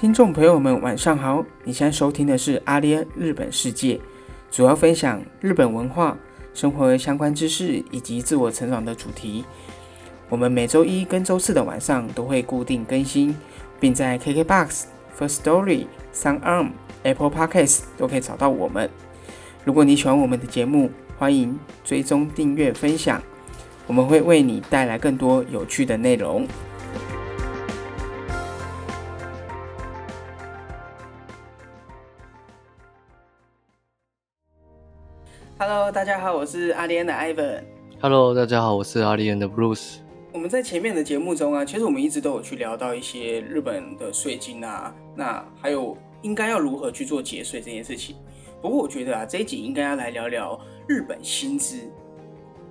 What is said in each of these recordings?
听众朋友们，晚上好！你现在收听的是阿联日本世界，主要分享日本文化、生活相关知识以及自我成长的主题。我们每周一跟周四的晚上都会固定更新，并在 KKBOX、First Story、SoundArm、Apple Podcasts 都可以找到我们。如果你喜欢我们的节目，欢迎追踪、订阅、分享，我们会为你带来更多有趣的内容。Hello，大家好，我是阿联的 Ivan。Hello，大家好，我是阿丽安的 Bruce。我们在前面的节目中啊，其实我们一直都有去聊到一些日本的税金啊，那还有应该要如何去做节税这件事情。不过我觉得啊，这一集应该要来聊聊日本薪资，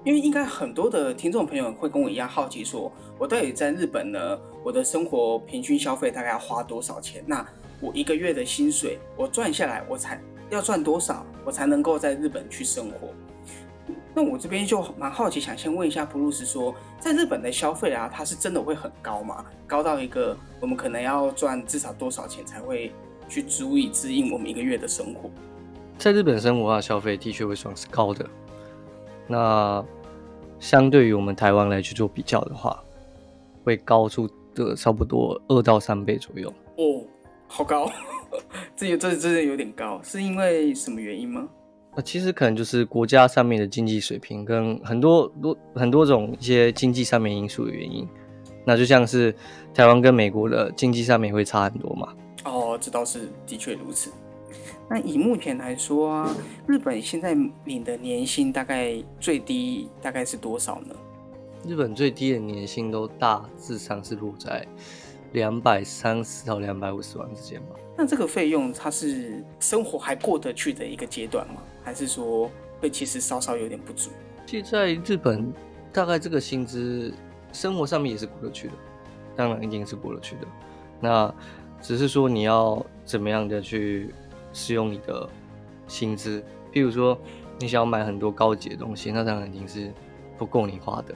因为应该很多的听众朋友会跟我一样好奇说，我到底在日本呢，我的生活平均消费大概要花多少钱？那我一个月的薪水我赚下来，我才要赚多少，我才能够在日本去生活？那我这边就蛮好奇，想先问一下布鲁斯说，在日本的消费啊，它是真的会很高吗？高到一个我们可能要赚至少多少钱才会去足以支应我们一个月的生活？在日本生活啊消费的确会算是高的。那相对于我们台湾来去做比较的话，会高出的差不多二到三倍左右。哦，好高，这这这有点高，是因为什么原因吗？那其实可能就是国家上面的经济水平跟很多多很多种一些经济上面因素的原因。那就像是台湾跟美国的经济上面会差很多嘛。哦，这倒是的确如此。那以目前来说啊，日本现在领的年薪大概最低大概是多少呢？日本最低的年薪都大致上是落在两百三十到两百五十万之间吧。那这个费用它是生活还过得去的一个阶段吗？还是说会其实稍稍有点不足？其实在日本，大概这个薪资生活上面也是过得去的，当然一定是过得去的。那只是说你要怎么样的去使用你的薪资，譬如说你想要买很多高级的东西，那当然已经是不够你花的。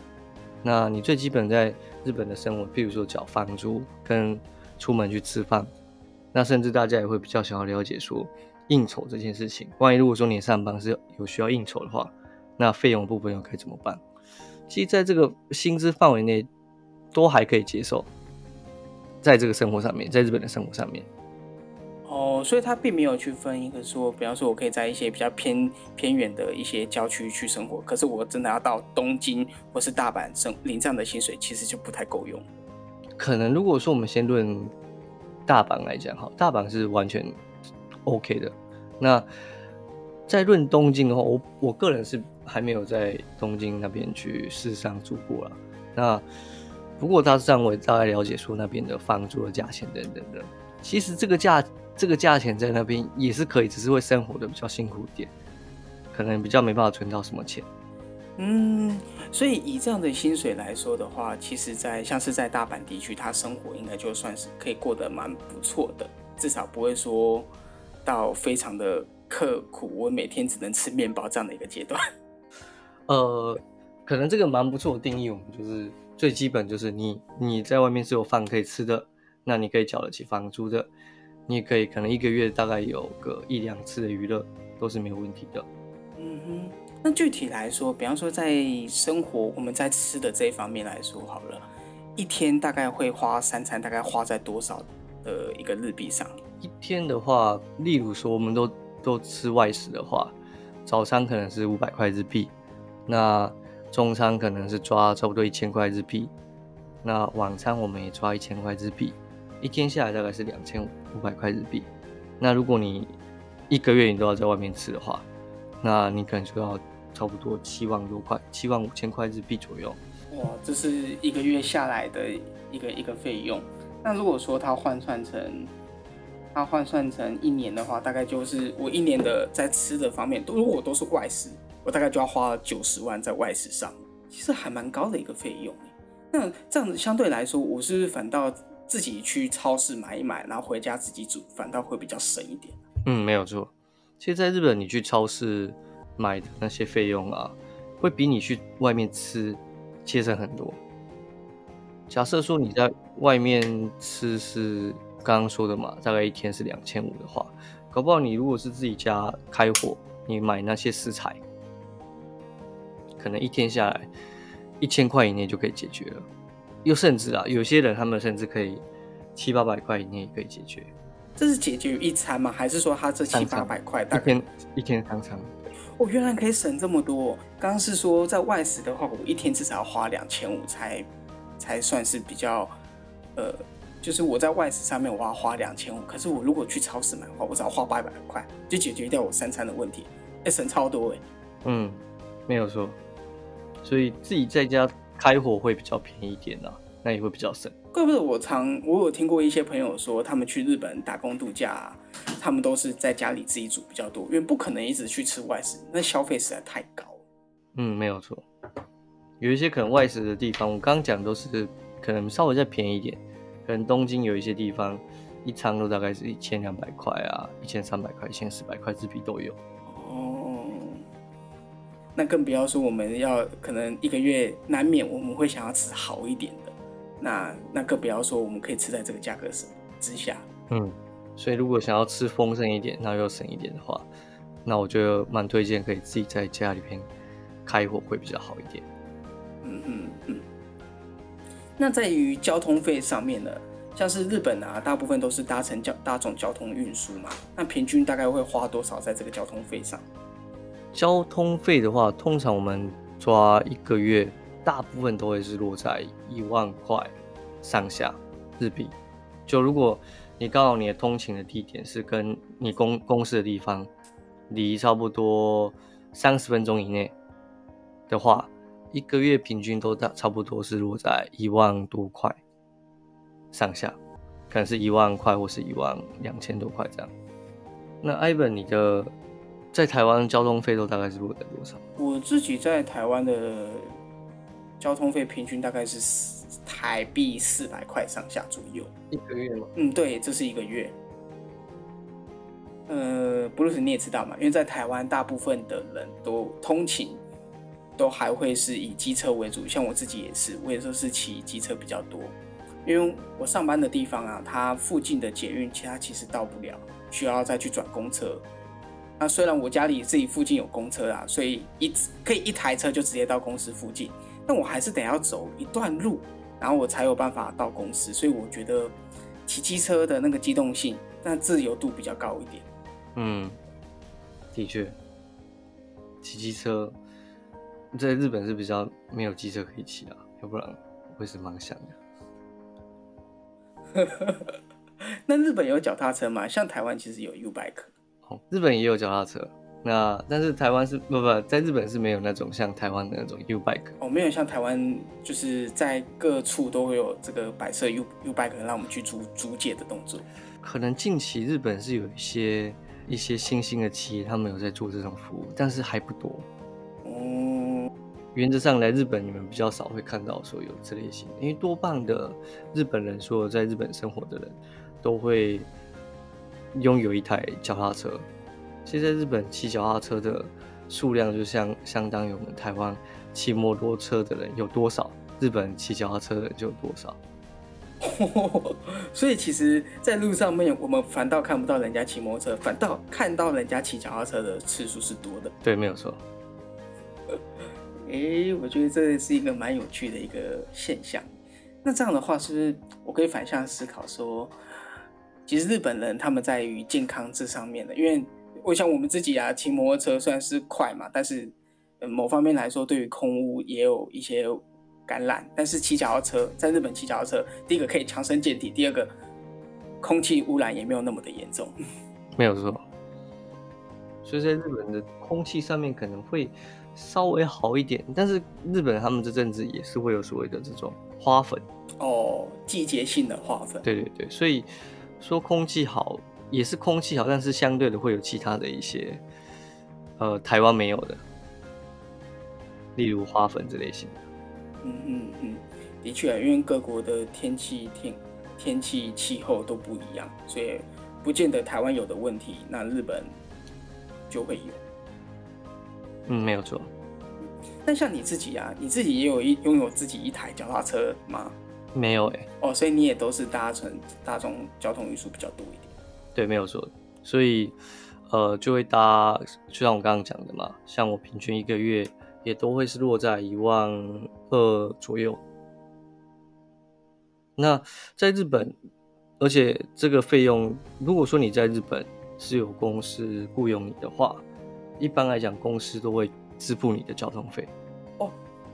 那你最基本在日本的生活，譬如说缴房租跟出门去吃饭，那甚至大家也会比较想要了解说应酬这件事情。万一如果说你上班是有需要应酬的话，那费用部分又该怎么办？其实在这个薪资范围内都还可以接受，在这个生活上面，在日本的生活上面。哦，所以他并没有去分一个说，比方说我可以在一些比较偏偏远的一些郊区去生活，可是我真的要到东京或是大阪生领这样的薪水，其实就不太够用。可能如果说我们先论大阪来讲，哈，大阪是完全 OK 的。那在论东京的话，我我个人是还没有在东京那边去事实上住过了。那不过大致上我也大概了解说那边的房租的价钱等等的。其实这个价这个价钱在那边也是可以，只是会生活的比较辛苦一点，可能比较没办法存到什么钱。嗯，所以以这样的薪水来说的话，其实在像是在大阪地区，他生活应该就算是可以过得蛮不错的，至少不会说到非常的刻苦，我每天只能吃面包这样的一个阶段。呃，可能这个蛮不错的定义，我们就是最基本就是你你在外面是有饭可以吃的，那你可以缴得起房租的，你也可以可能一个月大概有个一两次的娱乐都是没有问题的。嗯哼，那具体来说，比方说在生活我们在吃的这一方面来说好了，一天大概会花三餐，大概花在多少的一个日币上？一天的话，例如说我们都都吃外食的话，早餐可能是五百块日币，那中餐可能是抓差不多一千块日币，那晚餐我们也抓一千块日币，一天下来大概是两千五五百块日币。那如果你一个月你都要在外面吃的话，那你可能就要差不多七万多块，七万五千块日币左右。哇，这是一个月下来的一个一个费用。那如果说它换算成它换算成一年的话，大概就是我一年的在吃的方面，都如果我都是外食，我大概就要花九十万在外食上，其实还蛮高的一个费用。那这样子相对来说，我是反倒自己去超市买一买，然后回家自己煮，反倒会比较省一点？嗯，没有错。其实，在日本，你去超市买的那些费用啊，会比你去外面吃节省很多。假设说你在外面吃是刚刚说的嘛，大概一天是两千五的话，搞不好你如果是自己家开火，你买那些食材，可能一天下来一千块以内就可以解决了。又甚至啊，有些人他们甚至可以七八百块以内也可以解决。这是解决一餐吗？还是说他这七八百块大一天一天三餐？哦，原来可以省这么多。刚刚是说在外食的话，我一天至少要花两千五才才算是比较，呃，就是我在外食上面我要花两千五，可是我如果去超市买的话，我只要花八百块就解决掉我三餐的问题，哎，省超多哎。嗯，没有错。所以自己在家开火会比较便宜一点啊，那也会比较省。怪不得我常我有听过一些朋友说，他们去日本打工度假，他们都是在家里自己煮比较多，因为不可能一直去吃外食，那消费实在太高。嗯，没有错。有一些可能外食的地方，我刚刚讲都是可能稍微再便宜一点，可能东京有一些地方一餐都大概是一千两百块啊，一千三百块、一千四百块日币都有。哦，那更不要说我们要可能一个月难免我们会想要吃好一点的。那那更不要说，我们可以吃在这个价格之之下。嗯，所以如果想要吃丰盛一点，那又省一点的话，那我觉得蛮推荐可以自己在家里边开火会比较好一点。嗯嗯嗯。那在于交通费上面呢，像是日本啊，大部分都是搭乘交大众交通运输嘛，那平均大概会花多少在这个交通费上？交通费的话，通常我们抓一个月。大部分都会是落在一万块上下日币。就如果你刚好你的通勤的地点是跟你公公司的地方离差不多三十分钟以内的话，一个月平均都大差不多是落在一万多块上下，可能是一万块或是一万两千多块这样。那 Ivan，你的在台湾交通费都大概是落在多少？我自己在台湾的。交通费平均大概是台币四百块上下左右，一个月吗？嗯，对，这是一个月。呃，布鲁斯你也知道嘛，因为在台湾大部分的人都通勤都还会是以机车为主，像我自己也是，我也说是骑机车比较多，因为我上班的地方啊，它附近的捷运其他其实到不了，需要再去转公车。那虽然我家里自己附近有公车啊，所以一可以一台车就直接到公司附近。但我还是得要走一段路，然后我才有办法到公司，所以我觉得骑机车的那个机动性，那自由度比较高一点。嗯，的确，骑机车在日本是比较没有机车可以骑啊，要不然会是蛮想的。那日本有脚踏车吗？像台湾其实有 U bike。哦，日本也有脚踏车。那但是台湾是不不在日本是没有那种像台湾的那种 U bike 哦，没有像台湾就是在各处都会有这个摆设 U U bike 让我们去租租借的动作。可能近期日本是有一些一些新兴的企业，他们有在做这种服务，但是还不多。哦，原则上来日本你们比较少会看到说有这类型，因为多半的日本人说在日本生活的人都会拥有一台脚踏车。现在日本骑脚踏车的数量就像相当于我们台湾骑摩托车的人有多少，日本骑脚踏车的人就有多少。所以其实，在路上面，我们反倒看不到人家骑摩托车，反倒看到人家骑脚踏车的次数是多的。对，没有错。哎，我觉得这是一个蛮有趣的一个现象。那这样的话，是不是我可以反向思考说，其实日本人他们在于健康这上面的，因为。我想我们自己啊，骑摩托车虽然是快嘛，但是某方面来说，对于空污也有一些感染。但是骑脚踏车，在日本骑脚踏车，第一个可以强身健体，第二个空气污染也没有那么的严重。没有错。所以在日本的空气上面可能会稍微好一点，但是日本他们这阵子也是会有所谓的这种花粉哦，季节性的花粉。对对对，所以说空气好。也是空气好，但是相对的会有其他的一些，呃，台湾没有的，例如花粉这类型的。嗯嗯嗯，的确，因为各国的天气天天气气候都不一样，所以不见得台湾有的问题，那日本就会有。嗯，没有错。那像你自己啊，你自己也有一拥有自己一台脚踏车吗？没有哎、哦，所以你也都是搭乘大众交通运输比较多一点。对，没有错。所以呃，就会搭，就像我刚刚讲的嘛，像我平均一个月也都会是落在一万二左右。那在日本，而且这个费用，如果说你在日本是有公司雇佣你的话，一般来讲公司都会支付你的交通费。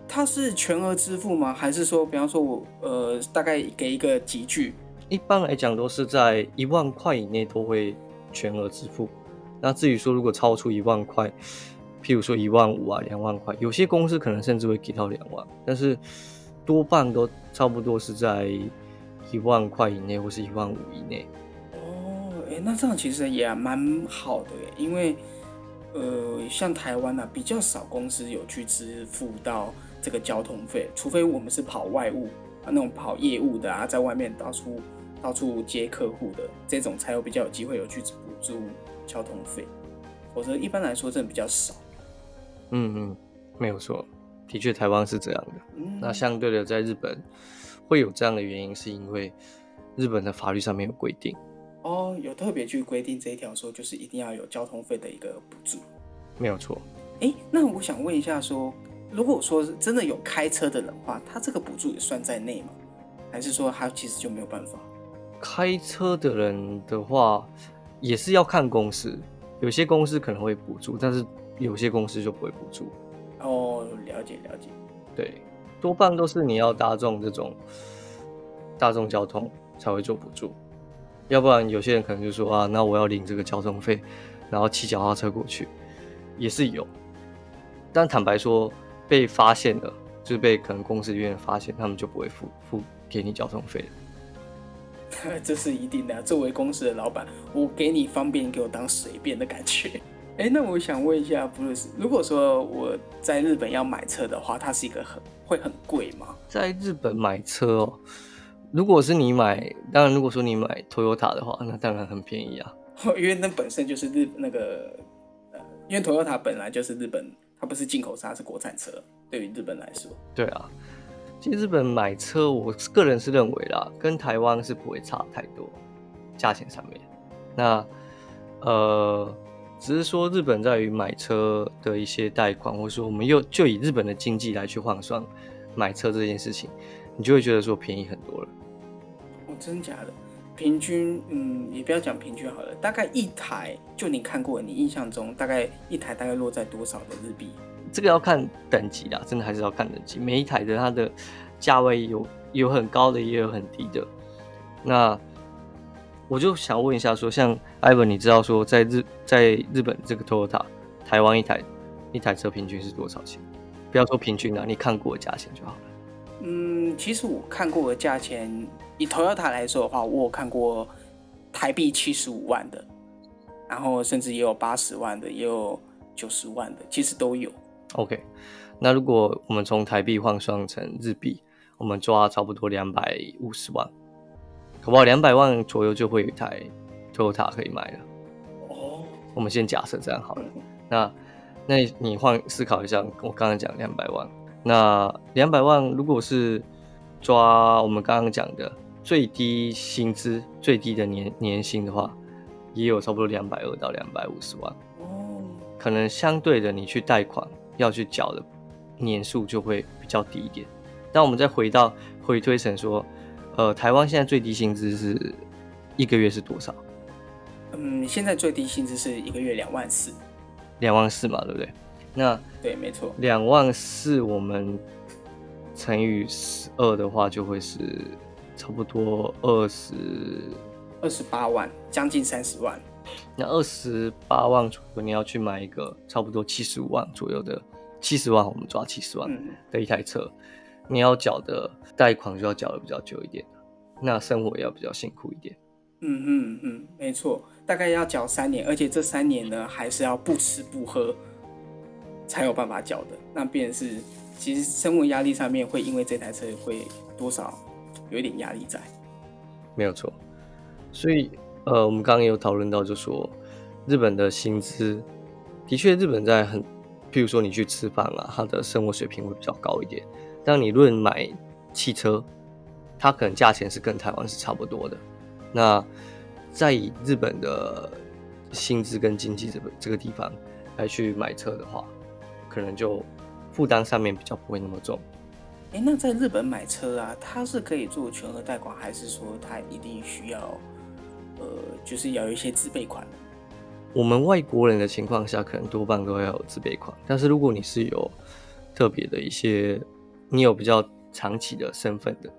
它是全额支付吗？还是说，比方说我呃大概给一个集聚？一般来讲都是在一万块以内都会全额支付。那至于说如果超出一万块，譬如说一万五啊、两万块，有些公司可能甚至会给到两万，但是多半都差不多是在一万块以内或是一万五以内。哦，哎，那这样其实也蛮好的耶，因为呃，像台湾啊，比较少公司有去支付到这个交通费，除非我们是跑外务啊，那种跑业务的啊，在外面到处到处接客户的这种，才有比较有机会有去补助交通费，否则一般来说真的比较少。嗯嗯，没有错，的确台湾是这样的。嗯，那相对的，在日本会有这样的原因，是因为日本的法律上面有规定。哦，有特别去规定这一条，说就是一定要有交通费的一个补助。没有错，哎，那我想问一下说如果说是真的有开车的人的话，他这个补助也算在内吗？还是说他其实就没有办法？开车的人的话，也是要看公司，有些公司可能会补助，但是有些公司就不会补助。哦，了解了解。对，多半都是你要大众这种大众交通才会做补助，要不然有些人可能就说啊，那我要领这个交通费，然后骑脚踏车过去，也是有。但坦白说，被发现了，就是被可能公司里面发现，他们就不会付付给你交通费了。这是一定的啊。作为公司的老板，我给你方便，你给我当随便的感觉。哎，那我想问一下，布鲁斯，如果说我在日本要买车的话，它是一个很会很贵吗？在日本买车哦，如果是你买，当然如果说你买 Toyota 的话，那当然很便宜啊。因为那本身就是日那个呃，因为 Toyota 本来就是日本，它不是进口车，它是国产车。对于日本来说，对啊，其实日本买车，我个人是认为啦，跟台湾是不会差太多，价钱上面。那呃，只是说日本在于买车的一些贷款，或者说我们又就以日本的经济来去换算买车这件事情，你就会觉得说便宜很多了。哦，真假的？平均，嗯，也不要讲平均好了，大概一台，就你看过，你印象中大概一台大概落在多少的日币？这个要看等级啦，真的还是要看等级。每一台的它的价位有有很高的，也有很低的。那我就想问一下说像 Ivan，你知道说在日在日本这个 Toyota 台湾一台一台车平均是多少钱？不要说平均啦，你看过价钱就好了。嗯，其实我看过的价钱，以 Toyota 来说的话，我有看过台币七十五万的，然后甚至也有八十万的，也有九十万的，其实都有。OK，那如果我们从台币换算成日币，我们抓差不多两百五十万，好不好？两百万左右就会有一台 Toyota 可以买了。哦，我们先假设这样好了。嗯那那你换思考一下，我刚刚讲两百万，那两百万如果是抓我们刚刚讲的最低薪资、最低的年年薪的话，也有差不多两百二到两百五十万。哦，可能相对的，你去贷款要去缴的年数就会比较低一点。那我们再回到回推成说，呃，台湾现在最低薪资是一个月是多少？嗯，现在最低薪资是一个月两万四，两万四嘛，对不对？那对，没错。两万四我们乘以十二的话，就会是差不多二十。二十八万，将近三十万。那二十八万左右，你要去买一个差不多七十五万左右的，七十万我们抓七十万嗯，的一台车，你要缴的贷款就要缴的比较久一点，那生活也要比较辛苦一点。嗯嗯嗯，没错，大概要缴三年，而且这三年呢，还是要不吃不喝才有办法缴的。那便是，其实生活压力上面会因为这台车会多少有一点压力在。没有错。所以，呃，我们刚刚有讨论到，就说日本的薪资的确，日本在很，譬如说你去吃饭啊，它的生活水平会比较高一点。但你论买汽车，它可能价钱是跟台湾是差不多的。那在以日本的薪资跟经济这个这个地方来去买车的话，可能就负担上面比较不会那么重。哎，那在日本买车啊，它是可以做全额贷款，还是说它一定需要，呃，就是要有一些自备款？我们外国人的情况下，可能多半都要有自备款。但是如果你是有特别的一些，你有比较长期的身份的，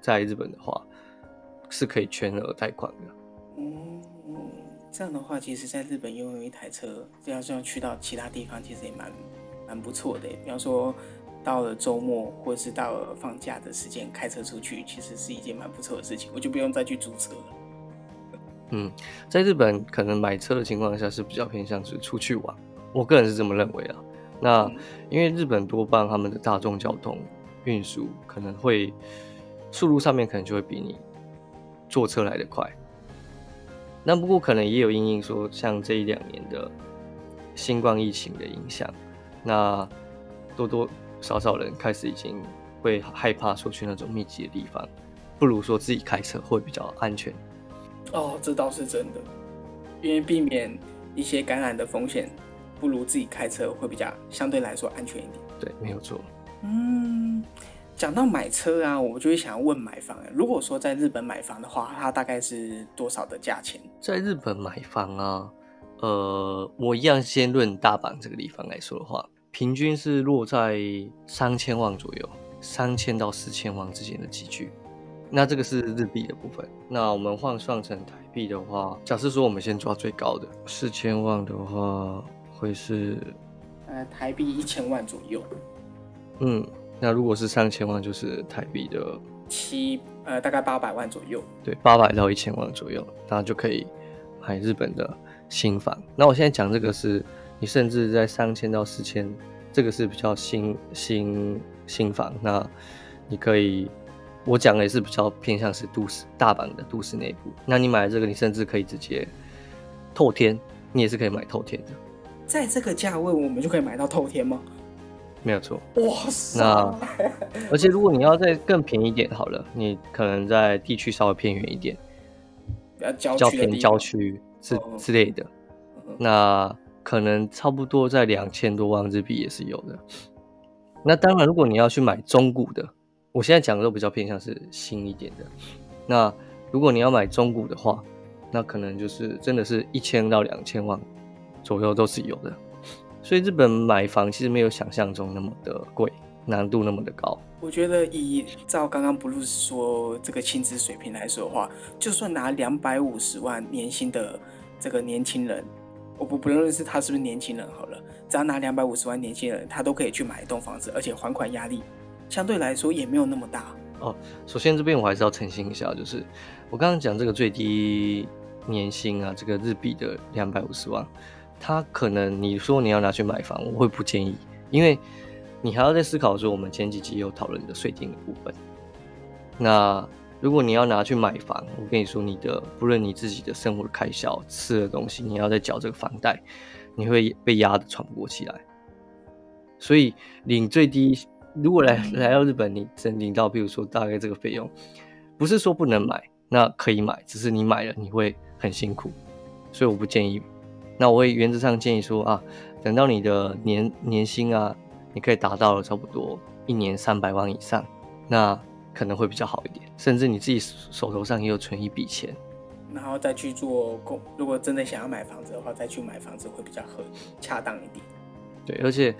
在日本的话，是可以全额贷款的。嗯，这样的话，其实在日本拥有一台车，这样这样去到其他地方，其实也蛮蛮不错的。比方说。到了周末或者是到了放假的时间，开车出去其实是一件蛮不错的事情，我就不用再去租车了。嗯，在日本可能买车的情况下是比较偏向是出去玩，我个人是这么认为啊。那因为日本多半他们的大众交通运输可能会速度上面可能就会比你坐车来的快。那不过可能也有因应说像这一两年的新冠疫情的影响，那多多。少少人开始已经会害怕说去那种密集的地方，不如说自己开车会比较安全。哦，这倒是真的，因为避免一些感染的风险，不如自己开车会比较相对来说安全一点。对，没有错。嗯，讲到买车啊，我就会想要问买房。如果说在日本买房的话，它大概是多少的价钱？在日本买房啊，呃，我一样先论大阪这个地方来说的话。平均是落在三千万左右，三千到四千万之间的集聚。那这个是日币的部分。那我们换算成台币的话，假设说我们先抓最高的四千万的话，会是呃台币一千万左右。嗯，那如果是三千万，就是台币的七呃大概八百万左右。对，八百到一千万左右，那就可以买日本的新房。那我现在讲这个是。你甚至在三千到四千，这个是比较新新新房。那你可以，我讲的也是比较偏向是都市大阪的都市内部。那你买这个，你甚至可以直接透天，你也是可以买透天的。在这个价位，我们就可以买到透天吗？没有错。哇塞！那而且如果你要再更便宜一点，好了，你可能在地区稍微偏远一点，比较郊区、郊区之之类的，那。可能差不多在两千多万日币也是有的。那当然，如果你要去买中古的，我现在讲的都比较偏向是新一点的。那如果你要买中古的话，那可能就是真的是一千到两千万左右都是有的。所以日本买房其实没有想象中那么的贵，难度那么的高。我觉得以照刚刚 Bruce 说这个薪资水平来说的话，就算拿两百五十万年薪的这个年轻人。我不不论是他是不是年轻人好了，只要拿两百五十万年轻人，他都可以去买一栋房子，而且还款压力相对来说也没有那么大哦。首先这边我还是要澄清一下，就是我刚刚讲这个最低年薪啊，这个日币的两百五十万，他可能你说你要拿去买房，我会不建议，因为你还要在思考说我们前几集有讨论的税金的部分，那。如果你要拿去买房，我跟你说，你的不论你自己的生活的开销、吃的东西，你要再缴这个房贷，你会被压得喘不过气来。所以领最低，如果来来到日本，你真领到，比如说大概这个费用，不是说不能买，那可以买，只是你买了你会很辛苦，所以我不建议。那我会原则上建议说啊，等到你的年年薪啊，你可以达到了差不多一年三百万以上，那。可能会比较好一点，甚至你自己手头上也有存一笔钱，然后再去做工。如果真的想要买房子的话，再去买房子会比较合恰当一点。对，而且，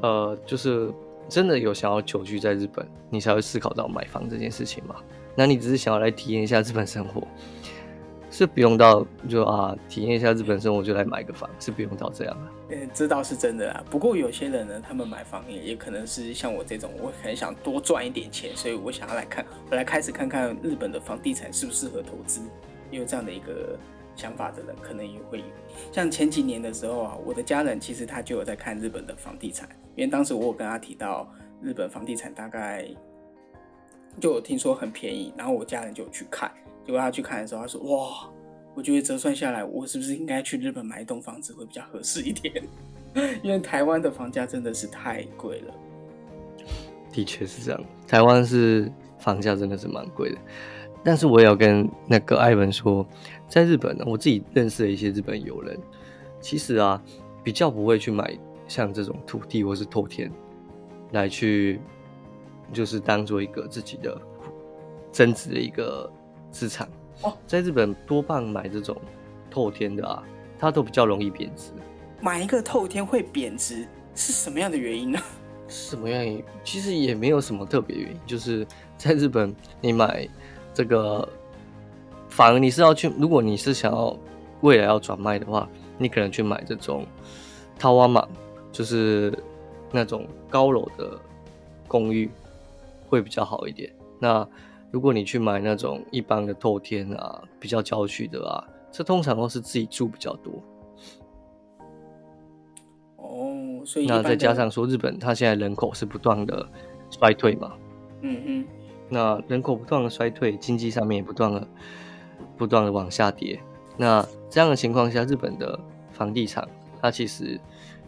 呃，就是真的有想要久居在日本，你才会思考到买房这件事情嘛。那你只是想要来体验一下日本生活。是不用到就啊体验一下日本生活就来买个房，是不用到这样的。嗯，这倒是真的啊。不过有些人呢，他们买房也也可能是像我这种，我很想多赚一点钱，所以我想要来看，我来开始看看日本的房地产适不适合投资。有这样的一个想法的人，可能也会有。像前几年的时候啊，我的家人其实他就有在看日本的房地产，因为当时我有跟他提到日本房地产大概就有听说很便宜，然后我家人就去看。结果他去看的时候，他说：“哇，我觉得折算下来，我是不是应该去日本买一栋房子会比较合适一点？因为台湾的房价真的是太贵了。”的确是这样，台湾是房价真的是蛮贵的。但是我也要跟那个艾文说，在日本呢，我自己认识的一些日本友人，其实啊，比较不会去买像这种土地或是透田来去，就是当做一个自己的增值的一个资产。哦，在日本多半买这种透天的啊，它都比较容易贬值。买一个透天会贬值是什么样的原因呢？什么原因？其实也没有什么特别原因，就是在日本你买。这个反而你是要去，如果你是想要未来要转卖的话，你可能去买这种套瓦马，就是那种高楼的公寓会比较好一点。那如果你去买那种一般的透天啊，比较郊区的啊，这通常都是自己住比较多。哦，所以那再加上说日本它现在人口是不断的衰退嘛，嗯嗯。那人口不断的衰退，经济上面也不断的不断的往下跌。那这样的情况下，日本的房地产它其实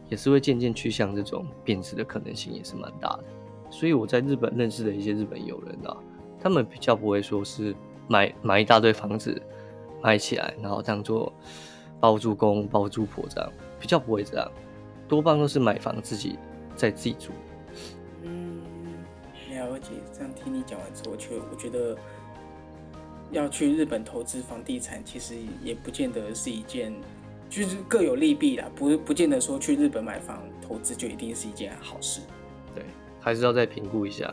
也是会渐渐趋向这种贬值的可能性也是蛮大的。所以我在日本认识的一些日本友人啊，他们比较不会说是买买一大堆房子买起来，然后当做包租公包租婆这样，比较不会这样，多半都是买房自己在自己住。嗯了解，这样听你讲完之后，却我觉得要去日本投资房地产，其实也不见得是一件，就是各有利弊啦，不不见得说去日本买房投资就一定是一件好事。对，还是要再评估一下。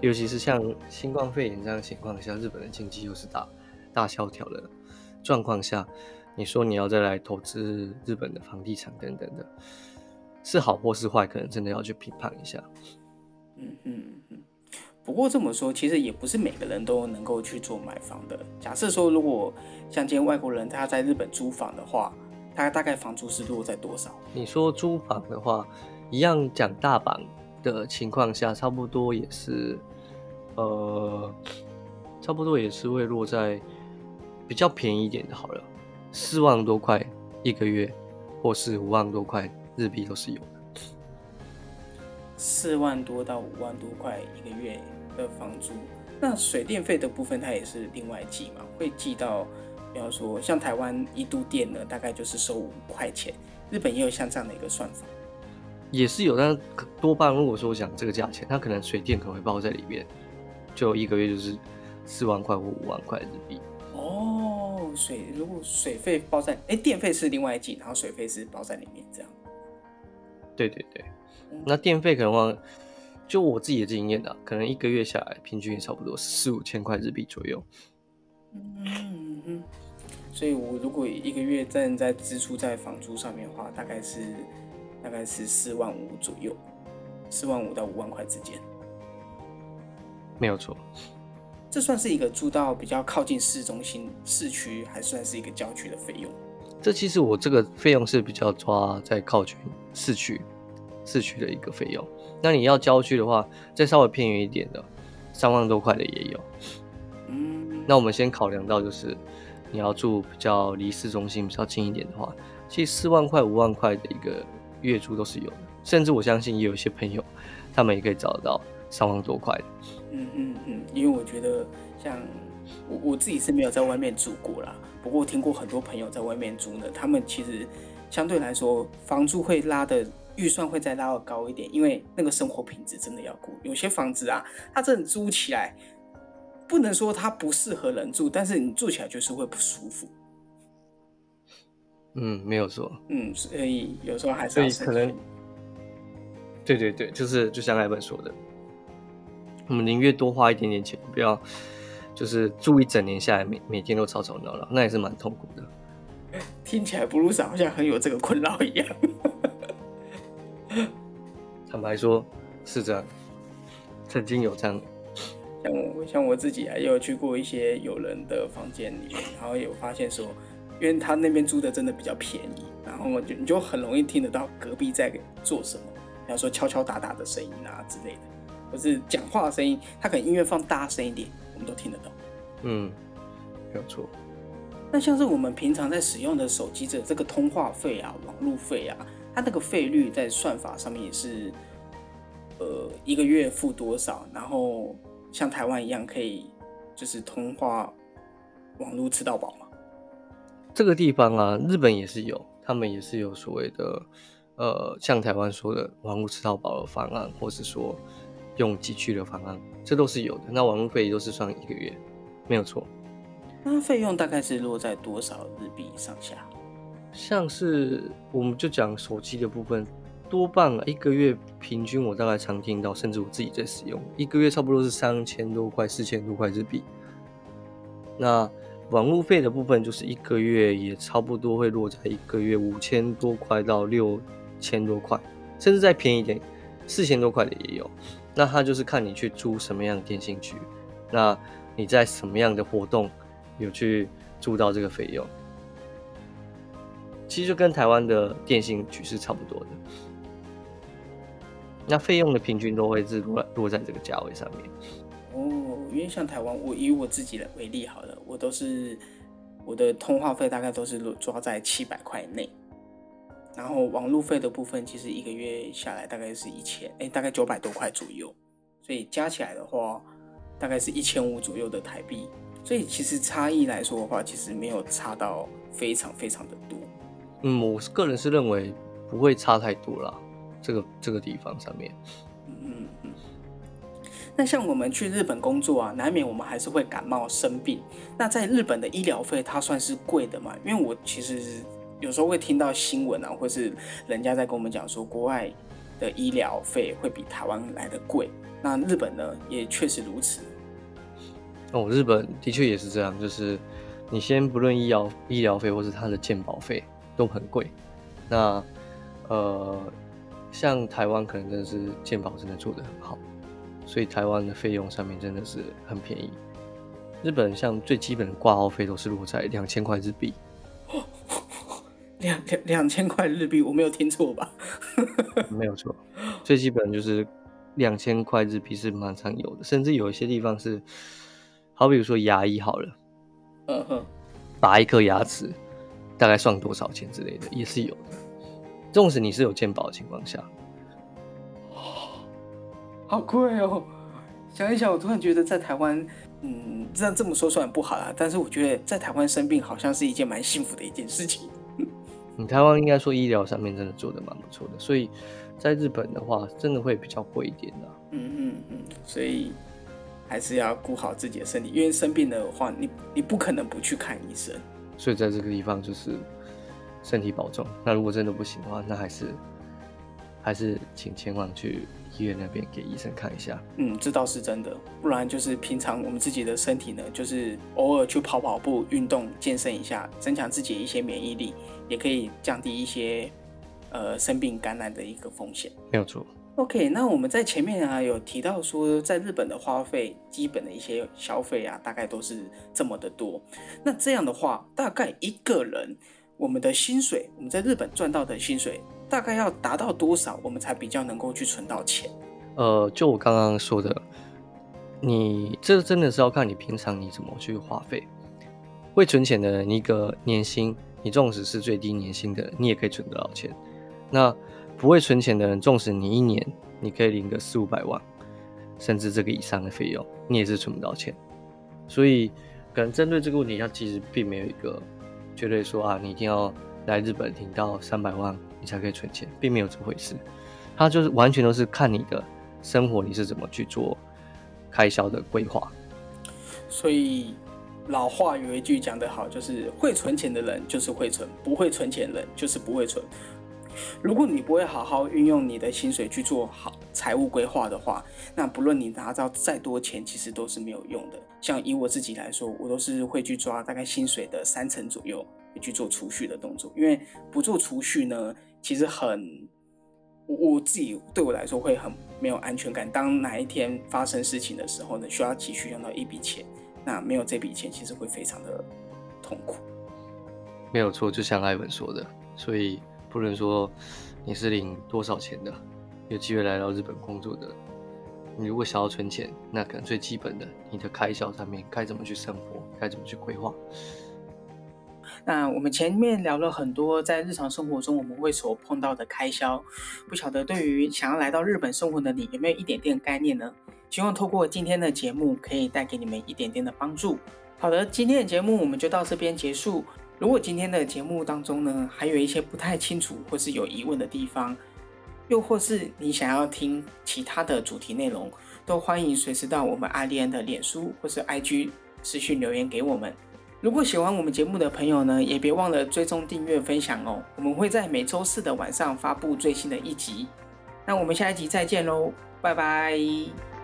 尤其是像新冠肺炎这样的情况下，日本的经济又是大大萧条的状况下，你说你要再来投资日本的房地产等等的，是好或是坏，可能真的要去评判一下。嗯嗯嗯，不过这么说，其实也不是每个人都能够去做买房的。假设说，如果像今天外国人他在日本租房的话，他大概房租是落在多少？你说租房的话，一样讲大阪的情况下，差不多也是，呃，差不多也是会落在比较便宜一点的，好了，四万多块一个月，或是五万多块日币都是有的。四万多到五万多块一个月的房租，那水电费的部分它也是另外计嘛？会计到，比方说像台湾一度电呢，大概就是收五块钱。日本也有像这样的一个算法，也是有，但多半如果说讲这个价钱，它可能水电可能会包在里面，就一个月就是四万块或五万块日币。哦，水如果水费包在，哎，电费是另外计，然后水费是包在里面这样。对对对。那电费可能话，就我自己的经验啊，可能一个月下来平均也差不多四五千块日币左右。嗯嗯，所以我如果一个月正在支出在房租上面的话，大概是大概是四万五左右，四万五到五万块之间。没有错，这算是一个住到比较靠近市中心市区，还算是一个郊区的费用。这其实我这个费用是比较抓在靠近市区。市区的一个费用，那你要郊区的话，再稍微偏远一点的，三万多块的也有。嗯，那我们先考量到就是你要住比较离市中心比较近一点的话，其实四万块、五万块的一个月租都是有的，甚至我相信也有一些朋友，他们也可以找得到三万多块的。嗯嗯嗯，因为我觉得像我我自己是没有在外面住过啦，不过听过很多朋友在外面住呢，他们其实相对来说房租会拉的。预算会再拉到高一点，因为那个生活品质真的要顾。有些房子啊，它真的租起来，不能说它不适合人住，但是你住起来就是会不舒服。嗯，没有错。嗯，所以有时候还是要可能。对对对，就是就像艾文说的，我们宁愿多花一点点钱，不要就是住一整年下来，每每天都吵吵闹闹，那也是蛮痛苦的。听起来布鲁斯好像很有这个困扰一样。坦白说，是这样，曾经有这样，像我像我自己啊，也有去过一些有人的房间里面，然后有发现说，因为他那边租的真的比较便宜，然后就你就很容易听得到隔壁在做什么，比方说敲敲打打的声音啊之类的，或是讲话的声音，他可能音乐放大声一点，我们都听得到。嗯，没有错。那像是我们平常在使用的手机的这个通话费啊、网路费啊。它那个费率在算法上面也是，呃，一个月付多少，然后像台湾一样可以就是通话网络吃到饱吗？这个地方啊，日本也是有，他们也是有所谓的，呃，像台湾说的玩物吃到饱的方案，或是说用集区的方案，这都是有的。那网络费都是算一个月，没有错。那费用大概是落在多少日币上下？像是我们就讲手机的部分，多半一个月平均我大概常听到，甚至我自己在使用，一个月差不多是三千多块、四千多块日币。那网络费的部分就是一个月也差不多会落在一个月五千多块到六千多块，甚至再便宜一点，四千多块的也有。那它就是看你去租什么样的电信局，那你在什么样的活动有去租到这个费用，其实就跟台湾的电信局是差不多的。那费用的平均都会是落落在这个价位上面。哦，因为像台湾，我以我自己的为例好了，我都是我的通话费大概都是抓在七百块内，然后网路费的部分其实一个月下来大概是一千，哎，大概九百多块左右，所以加起来的话大概是一千五左右的台币，所以其实差异来说的话，其实没有差到非常非常的多。嗯，我个人是认为不会差太多啦，这个这个地方上面。那像我们去日本工作啊，难免我们还是会感冒生病。那在日本的医疗费，它算是贵的嘛？因为我其实有时候会听到新闻啊，或是人家在跟我们讲说，国外的医疗费会比台湾来的贵。那日本呢，也确实如此。哦，日本的确也是这样，就是你先不论医疗医疗费或是它的健保费都很贵。那呃，像台湾可能真的是健保真的做得很好。所以台湾的费用上面真的是很便宜。日本像最基本的挂号费都是落在两千块日币。两两两千块日币，我没有听错吧？没有错，最基本就是两千块日币是蛮常有的，甚至有一些地方是，好比如说牙医好了，嗯哼，拔一颗牙齿大概算多少钱之类的，也是有的。纵使你是有健保的情况下。好贵哦！想一想，我突然觉得在台湾，嗯，这样这么说虽然不好啦，但是我觉得在台湾生病好像是一件蛮幸福的一件事情。你 台湾应该说医疗上面真的做的蛮不错的，所以在日本的话，真的会比较贵一点的。嗯嗯嗯，所以还是要顾好自己的身体，因为生病的话，你你不可能不去看医生。所以在这个地方就是身体保重。那如果真的不行的话，那还是还是请前往去。医院那边给医生看一下，嗯，这倒是真的。不然就是平常我们自己的身体呢，就是偶尔去跑跑步、运动、健身一下，增强自己一些免疫力，也可以降低一些呃生病感染的一个风险。没有错。OK，那我们在前面啊有提到说，在日本的花费，基本的一些消费啊，大概都是这么的多。那这样的话，大概一个人我们的薪水，我们在日本赚到的薪水。大概要达到多少，我们才比较能够去存到钱？呃，就我刚刚说的，你这真的是要看你平常你怎么去花费。会存钱的人，一个年薪，你纵使是最低年薪的，你也可以存得到钱。那不会存钱的人，纵使你一年你可以领个四五百万，甚至这个以上的费用，你也是存不到钱。所以，可能针对这个问题，它其实并没有一个绝对说啊，你一定要来日本领到三百万。你才可以存钱，并没有这回事，它就是完全都是看你的生活你是怎么去做开销的规划。所以老话有一句讲得好，就是会存钱的人就是会存，不会存钱的人就是不会存。如果你不会好好运用你的薪水去做好财务规划的话，那不论你拿到再多钱，其实都是没有用的。像以我自己来说，我都是会去抓大概薪水的三成左右去做储蓄的动作，因为不做储蓄呢。其实很，我我自己对我来说会很没有安全感。当哪一天发生事情的时候呢，需要急需用到一笔钱，那没有这笔钱，其实会非常的痛苦。没有错，就像艾文说的，所以不能说你是领多少钱的，有机会来到日本工作的，你如果想要存钱，那可能最基本的，你的开销上面该怎么去生活，该怎么去规划。那我们前面聊了很多在日常生活中我们会所碰到的开销，不晓得对于想要来到日本生活的你有没有一点点概念呢？希望透过今天的节目可以带给你们一点点的帮助。好的，今天的节目我们就到这边结束。如果今天的节目当中呢，还有一些不太清楚或是有疑问的地方，又或是你想要听其他的主题内容，都欢迎随时到我们阿利安的脸书或是 IG 私讯留言给我们。如果喜欢我们节目的朋友呢，也别忘了追踪、订阅、分享哦。我们会在每周四的晚上发布最新的一集。那我们下一集再见喽，拜拜。